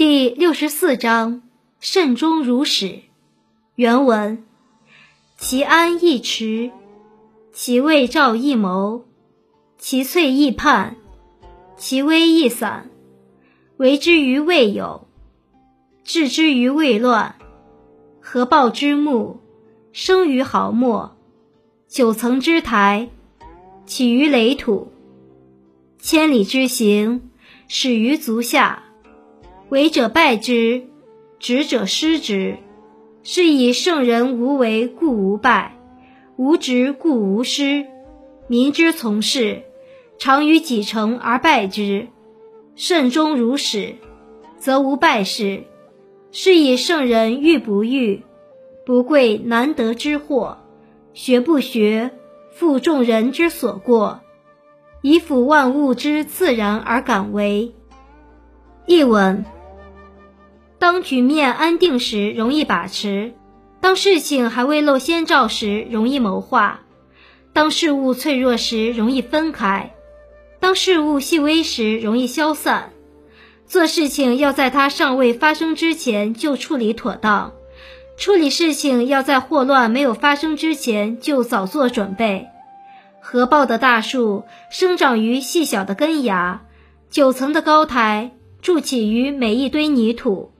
第六十四章：慎终如始。原文：其安易持，其未兆易谋，其脆易泮，其微易散。为之于未有，治之于未乱。合抱之木，生于毫末；九层之台，起于垒土；千里之行，始于足下。为者败之，执者失之。是以圣人无为，故无败；无执，故无失。民之从事，常于己成而败之。慎终如始，则无败事。是以圣人欲不欲，不贵难得之货；学不学，负众人之所过。以辅万物之自然而敢为。译文。当局面安定时，容易把持；当事情还未露先兆时，容易谋划；当事物脆弱时，容易分开；当事物细微时，容易消散。做事情要在它尚未发生之前就处理妥当，处理事情要在祸乱没有发生之前就早做准备。合抱的大树生长于细小的根芽，九层的高台筑起于每一堆泥土。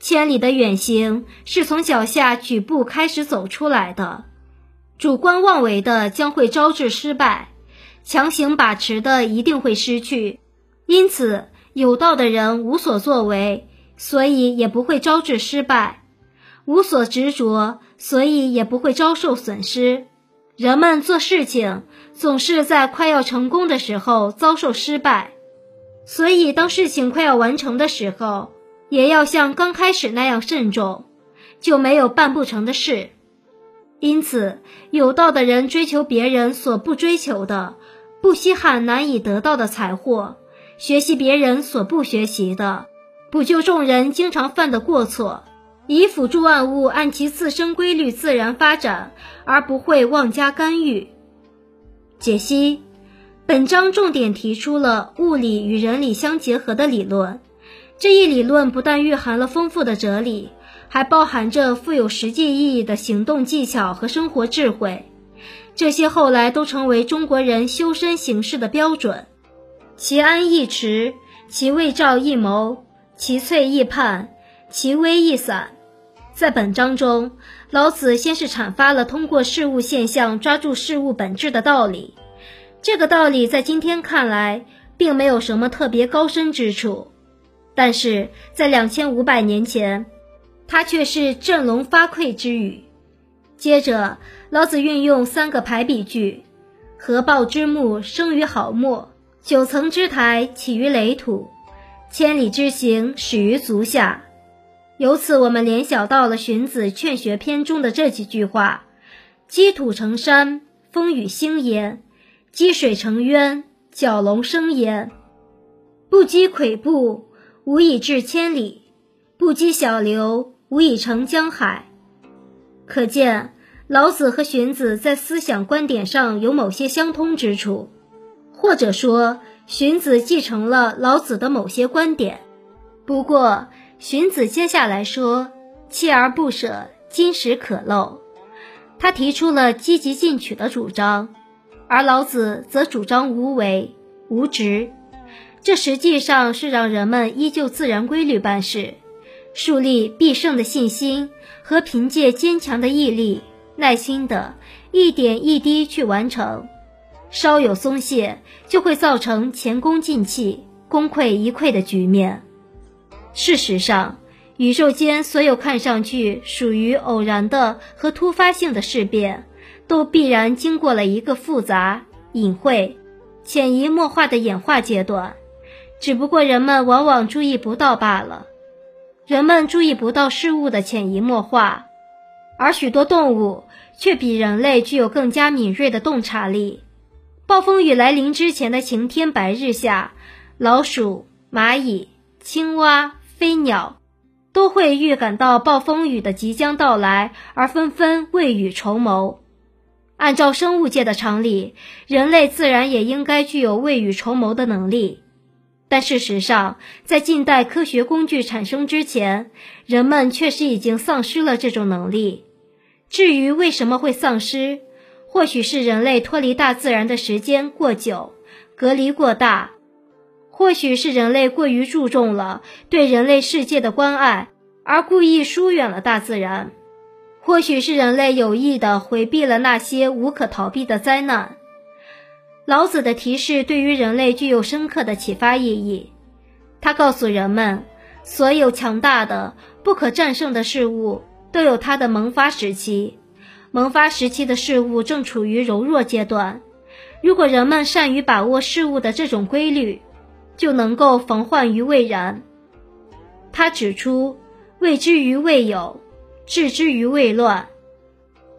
千里的远行是从脚下举步开始走出来的，主观妄为的将会招致失败，强行把持的一定会失去。因此，有道的人无所作为，所以也不会招致失败；无所执着，所以也不会遭受损失。人们做事情总是在快要成功的时候遭受失败，所以当事情快要完成的时候。也要像刚开始那样慎重，就没有办不成的事。因此，有道的人追求别人所不追求的，不稀罕难以得到的财货，学习别人所不学习的，补救众人经常犯的过错，以辅助万物按其自身规律自然发展，而不会妄加干预。解析：本章重点提出了物理与人理相结合的理论。这一理论不但蕴含了丰富的哲理，还包含着富有实际意义的行动技巧和生活智慧。这些后来都成为中国人修身行事的标准。其安易持，其未兆易谋，其脆易泮，其微易散。在本章中，老子先是阐发了通过事物现象抓住事物本质的道理。这个道理在今天看来，并没有什么特别高深之处。但是在两千五百年前，它却是振聋发聩之语。接着，老子运用三个排比句：“合抱之木，生于毫末；九层之台，起于垒土；千里之行，始于足下。”由此，我们联想到了荀子《劝学篇》中的这几句话：“积土成山，风雨兴焉；积水成渊，蛟龙生焉。不积跬步。”无以至千里，不积小流，无以成江海。可见，老子和荀子在思想观点上有某些相通之处，或者说，荀子继承了老子的某些观点。不过，荀子接下来说“锲而不舍，金石可镂”，他提出了积极进取的主张，而老子则主张无为、无执。这实际上是让人们依旧自然规律办事，树立必胜的信心和凭借坚强的毅力、耐心的一点一滴去完成。稍有松懈，就会造成前功尽弃、功亏一篑的局面。事实上，宇宙间所有看上去属于偶然的和突发性的事变，都必然经过了一个复杂、隐晦、潜移默化的演化阶段。只不过人们往往注意不到罢了。人们注意不到事物的潜移默化，而许多动物却比人类具有更加敏锐的洞察力。暴风雨来临之前的晴天白日下，老鼠、蚂蚁、青蛙、飞鸟都会预感到暴风雨的即将到来，而纷纷未雨绸缪。按照生物界的常理，人类自然也应该具有未雨绸缪的能力。但事实上，在近代科学工具产生之前，人们确实已经丧失了这种能力。至于为什么会丧失，或许是人类脱离大自然的时间过久，隔离过大；或许是人类过于注重了对人类世界的关爱，而故意疏远了大自然；或许是人类有意的回避了那些无可逃避的灾难。老子的提示对于人类具有深刻的启发意义。他告诉人们，所有强大的、不可战胜的事物都有它的萌发时期，萌发时期的事物正处于柔弱阶段。如果人们善于把握事物的这种规律，就能够防患于未然。他指出：“未知于未有，置之于未乱”，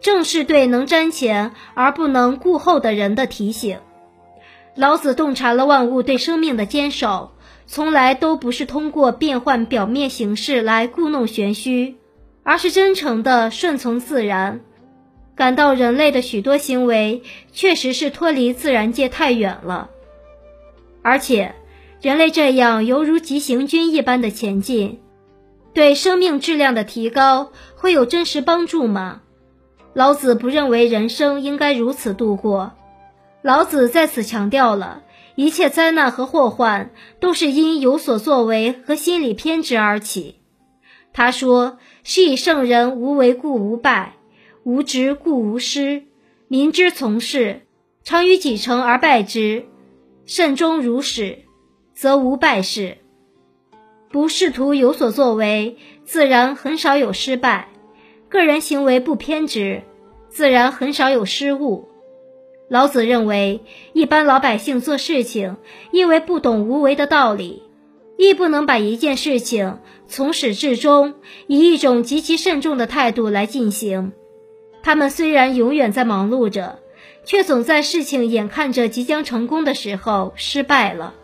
正是对能瞻前而不能顾后的人的提醒。老子洞察了万物对生命的坚守，从来都不是通过变换表面形式来故弄玄虚，而是真诚的顺从自然，感到人类的许多行为确实是脱离自然界太远了，而且人类这样犹如急行军一般的前进，对生命质量的提高会有真实帮助吗？老子不认为人生应该如此度过。老子在此强调了一切灾难和祸患都是因有所作为和心理偏执而起。他说：“是以圣人无为故无败，无执故无失。民之从事，常于己成而败之，慎终如始，则无败事。不试图有所作为，自然很少有失败；个人行为不偏执，自然很少有失误。”老子认为，一般老百姓做事情，因为不懂无为的道理，亦不能把一件事情从始至终以一种极其慎重的态度来进行。他们虽然永远在忙碌着，却总在事情眼看着即将成功的时候失败了。